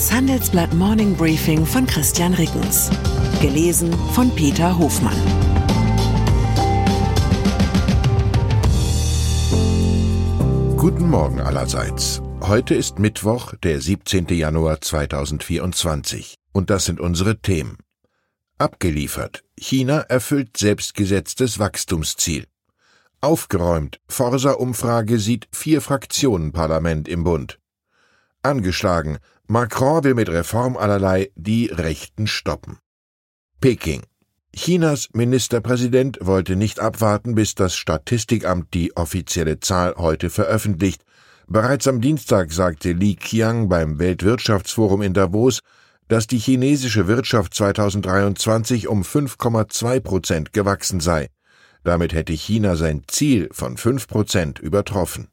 Das Handelsblatt Morning Briefing von Christian Rickens. Gelesen von Peter Hofmann. Guten Morgen allerseits. Heute ist Mittwoch, der 17. Januar 2024. Und das sind unsere Themen. Abgeliefert. China erfüllt selbstgesetztes Wachstumsziel. Aufgeräumt. Forsa-Umfrage sieht vier Fraktionen Parlament im Bund. Angeschlagen. Macron will mit Reform allerlei die Rechten stoppen. Peking. Chinas Ministerpräsident wollte nicht abwarten, bis das Statistikamt die offizielle Zahl heute veröffentlicht. Bereits am Dienstag sagte Li Qiang beim Weltwirtschaftsforum in Davos, dass die chinesische Wirtschaft 2023 um 5,2 Prozent gewachsen sei. Damit hätte China sein Ziel von 5 Prozent übertroffen.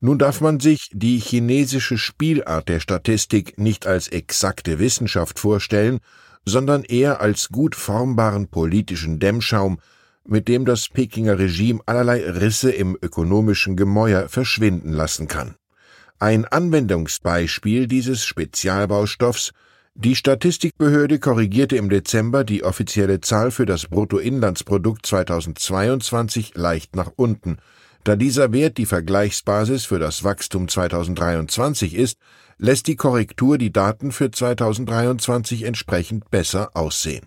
Nun darf man sich die chinesische Spielart der Statistik nicht als exakte Wissenschaft vorstellen, sondern eher als gut formbaren politischen Dämmschaum, mit dem das Pekinger Regime allerlei Risse im ökonomischen Gemäuer verschwinden lassen kann. Ein Anwendungsbeispiel dieses Spezialbaustoffs die Statistikbehörde korrigierte im Dezember die offizielle Zahl für das Bruttoinlandsprodukt 2022 leicht nach unten, da dieser Wert die Vergleichsbasis für das Wachstum 2023 ist, lässt die Korrektur die Daten für 2023 entsprechend besser aussehen.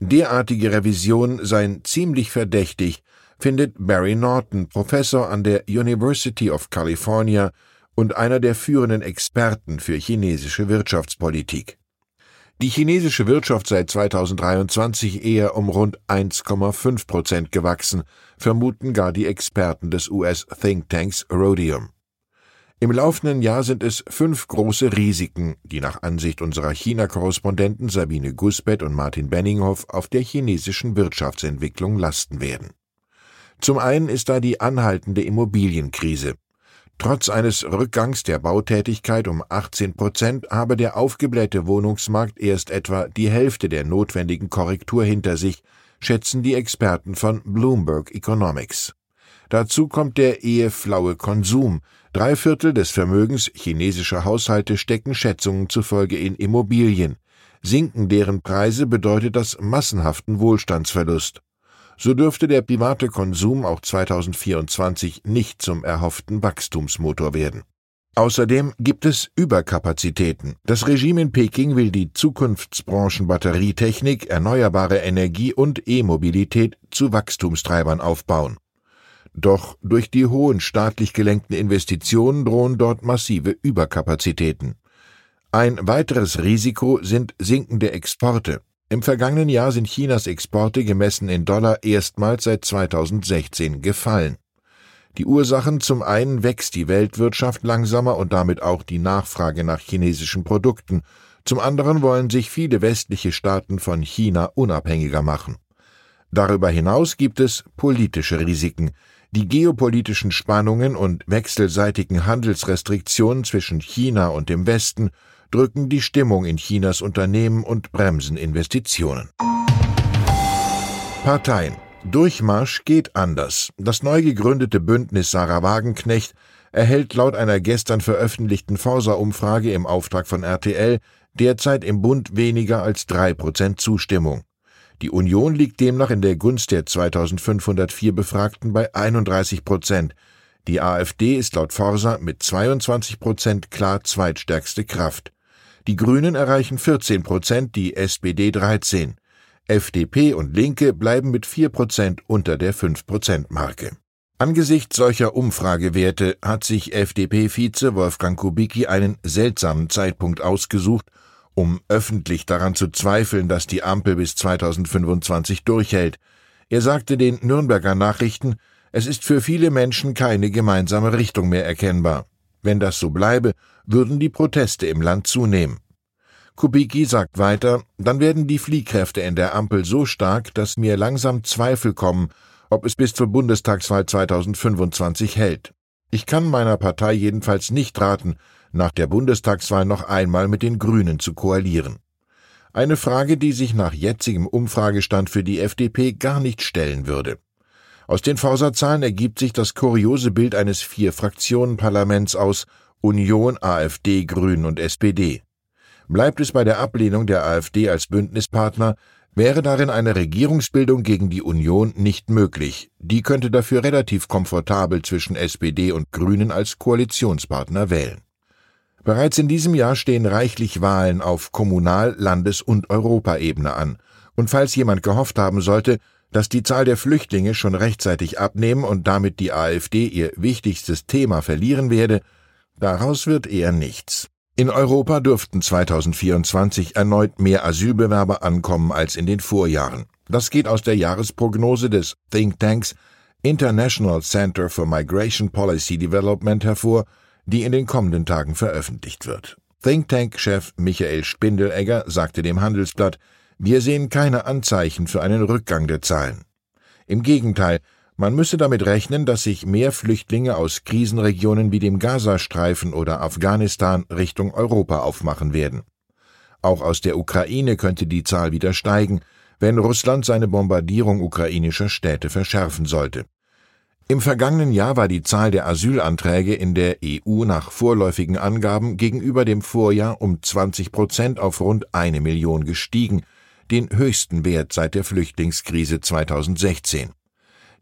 Derartige Revision seien ziemlich verdächtig, findet Barry Norton, Professor an der University of California und einer der führenden Experten für chinesische Wirtschaftspolitik. Die chinesische Wirtschaft sei 2023 eher um rund 1,5 Prozent gewachsen, vermuten gar die Experten des US-Thinktanks Rhodium. Im laufenden Jahr sind es fünf große Risiken, die nach Ansicht unserer China-Korrespondenten Sabine Gusbett und Martin Benninghoff auf der chinesischen Wirtschaftsentwicklung lasten werden. Zum einen ist da die anhaltende Immobilienkrise. Trotz eines Rückgangs der Bautätigkeit um 18 Prozent habe der aufgeblähte Wohnungsmarkt erst etwa die Hälfte der notwendigen Korrektur hinter sich, schätzen die Experten von Bloomberg Economics. Dazu kommt der eheflaue Konsum. Drei Viertel des Vermögens chinesischer Haushalte stecken Schätzungen zufolge in Immobilien. Sinken deren Preise bedeutet das massenhaften Wohlstandsverlust so dürfte der private Konsum auch 2024 nicht zum erhofften Wachstumsmotor werden. Außerdem gibt es Überkapazitäten. Das Regime in Peking will die Zukunftsbranchen Batterietechnik, erneuerbare Energie und E-Mobilität zu Wachstumstreibern aufbauen. Doch durch die hohen staatlich gelenkten Investitionen drohen dort massive Überkapazitäten. Ein weiteres Risiko sind sinkende Exporte. Im vergangenen Jahr sind Chinas Exporte gemessen in Dollar erstmals seit 2016 gefallen. Die Ursachen zum einen wächst die Weltwirtschaft langsamer und damit auch die Nachfrage nach chinesischen Produkten, zum anderen wollen sich viele westliche Staaten von China unabhängiger machen. Darüber hinaus gibt es politische Risiken. Die geopolitischen Spannungen und wechselseitigen Handelsrestriktionen zwischen China und dem Westen drücken die Stimmung in Chinas Unternehmen und bremsen Investitionen. Parteien Durchmarsch geht anders. Das neu gegründete Bündnis Sarah Wagenknecht erhält laut einer gestern veröffentlichten Forsa-Umfrage im Auftrag von RTL derzeit im Bund weniger als drei Prozent Zustimmung. Die Union liegt demnach in der Gunst der 2504 Befragten bei 31 Prozent. Die AfD ist laut Forsa mit 22 Prozent klar zweitstärkste Kraft. Die Grünen erreichen 14 Prozent, die SPD 13. FDP und Linke bleiben mit 4 Prozent unter der 5-Prozent-Marke. Angesichts solcher Umfragewerte hat sich FDP-Vize Wolfgang Kubicki einen seltsamen Zeitpunkt ausgesucht, um öffentlich daran zu zweifeln, dass die Ampel bis 2025 durchhält. Er sagte den Nürnberger Nachrichten, es ist für viele Menschen keine gemeinsame Richtung mehr erkennbar. Wenn das so bleibe, würden die Proteste im Land zunehmen. Kubicki sagt weiter, dann werden die Fliehkräfte in der Ampel so stark, dass mir langsam Zweifel kommen, ob es bis zur Bundestagswahl 2025 hält. Ich kann meiner Partei jedenfalls nicht raten, nach der Bundestagswahl noch einmal mit den Grünen zu koalieren. Eine Frage, die sich nach jetzigem Umfragestand für die FDP gar nicht stellen würde. Aus den Forsa-Zahlen ergibt sich das kuriose Bild eines Vier-Fraktionen-Parlaments aus Union, AfD, Grünen und SPD. Bleibt es bei der Ablehnung der AfD als Bündnispartner, wäre darin eine Regierungsbildung gegen die Union nicht möglich. Die könnte dafür relativ komfortabel zwischen SPD und Grünen als Koalitionspartner wählen. Bereits in diesem Jahr stehen reichlich Wahlen auf Kommunal-, Landes- und Europaebene an. Und falls jemand gehofft haben sollte, dass die Zahl der Flüchtlinge schon rechtzeitig abnehmen und damit die AfD ihr wichtigstes Thema verlieren werde, daraus wird eher nichts. In Europa dürften 2024 erneut mehr Asylbewerber ankommen als in den Vorjahren. Das geht aus der Jahresprognose des Think Tanks International Center for Migration Policy Development hervor, die in den kommenden Tagen veröffentlicht wird. Think Tank-Chef Michael Spindelegger sagte dem Handelsblatt, wir sehen keine Anzeichen für einen Rückgang der Zahlen. Im Gegenteil, man müsse damit rechnen, dass sich mehr Flüchtlinge aus Krisenregionen wie dem Gazastreifen oder Afghanistan Richtung Europa aufmachen werden. Auch aus der Ukraine könnte die Zahl wieder steigen, wenn Russland seine Bombardierung ukrainischer Städte verschärfen sollte. Im vergangenen Jahr war die Zahl der Asylanträge in der EU nach vorläufigen Angaben gegenüber dem Vorjahr um 20 Prozent auf rund eine Million gestiegen, den höchsten Wert seit der Flüchtlingskrise 2016.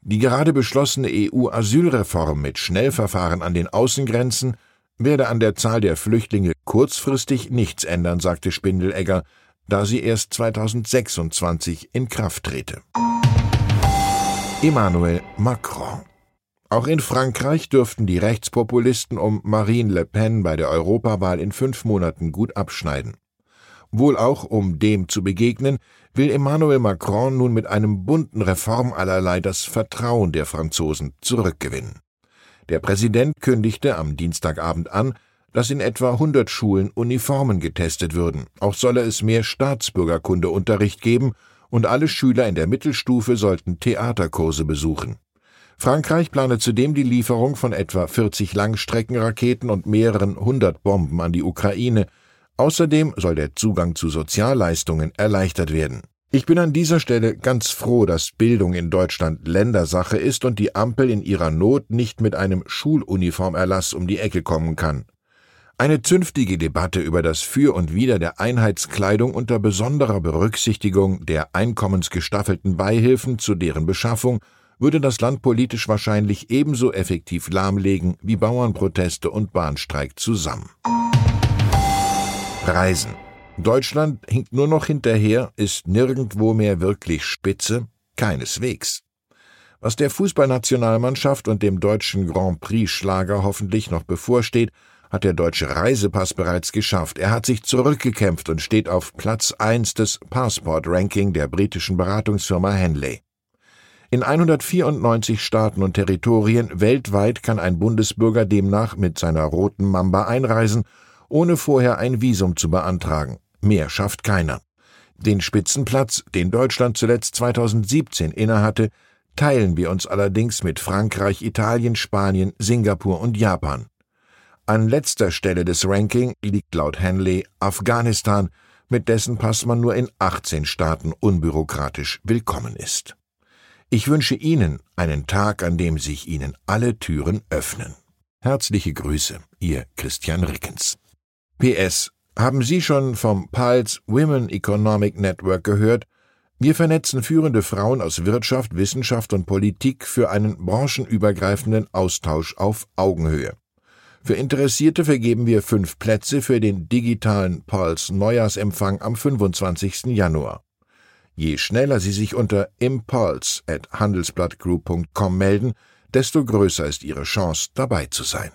Die gerade beschlossene EU-Asylreform mit Schnellverfahren an den Außengrenzen werde an der Zahl der Flüchtlinge kurzfristig nichts ändern, sagte Spindelegger, da sie erst 2026 in Kraft trete. Emmanuel Macron auch in Frankreich dürften die Rechtspopulisten um Marine Le Pen bei der Europawahl in fünf Monaten gut abschneiden. Wohl auch um dem zu begegnen, will Emmanuel Macron nun mit einem bunten Reform allerlei das Vertrauen der Franzosen zurückgewinnen. Der Präsident kündigte am Dienstagabend an, dass in etwa 100 Schulen Uniformen getestet würden. Auch solle es mehr Staatsbürgerkundeunterricht geben und alle Schüler in der Mittelstufe sollten Theaterkurse besuchen. Frankreich plane zudem die Lieferung von etwa 40 Langstreckenraketen und mehreren hundert Bomben an die Ukraine, Außerdem soll der Zugang zu Sozialleistungen erleichtert werden. Ich bin an dieser Stelle ganz froh, dass Bildung in Deutschland Ländersache ist und die Ampel in ihrer Not nicht mit einem Schuluniformerlass um die Ecke kommen kann. Eine zünftige Debatte über das Für und Wider der Einheitskleidung unter besonderer Berücksichtigung der einkommensgestaffelten Beihilfen zu deren Beschaffung würde das Land politisch wahrscheinlich ebenso effektiv lahmlegen wie Bauernproteste und Bahnstreik zusammen. Reisen. Deutschland hinkt nur noch hinterher, ist nirgendwo mehr wirklich spitze, keineswegs. Was der Fußballnationalmannschaft und dem deutschen Grand Prix Schlager hoffentlich noch bevorsteht, hat der deutsche Reisepass bereits geschafft. Er hat sich zurückgekämpft und steht auf Platz 1 des Passport-Ranking der britischen Beratungsfirma Henley. In 194 Staaten und Territorien weltweit kann ein Bundesbürger demnach mit seiner roten Mamba einreisen ohne vorher ein Visum zu beantragen. Mehr schafft keiner. Den Spitzenplatz, den Deutschland zuletzt 2017 innehatte, teilen wir uns allerdings mit Frankreich, Italien, Spanien, Singapur und Japan. An letzter Stelle des Ranking liegt laut Henley Afghanistan, mit dessen Pass man nur in 18 Staaten unbürokratisch willkommen ist. Ich wünsche Ihnen einen Tag, an dem sich Ihnen alle Türen öffnen. Herzliche Grüße, Ihr Christian Rickens. PS. Haben Sie schon vom PALS Women Economic Network gehört? Wir vernetzen führende Frauen aus Wirtschaft, Wissenschaft und Politik für einen branchenübergreifenden Austausch auf Augenhöhe. Für Interessierte vergeben wir fünf Plätze für den digitalen PALS Neujahrsempfang am 25. Januar. Je schneller Sie sich unter impulse at handelsblattgroup.com melden, desto größer ist Ihre Chance, dabei zu sein.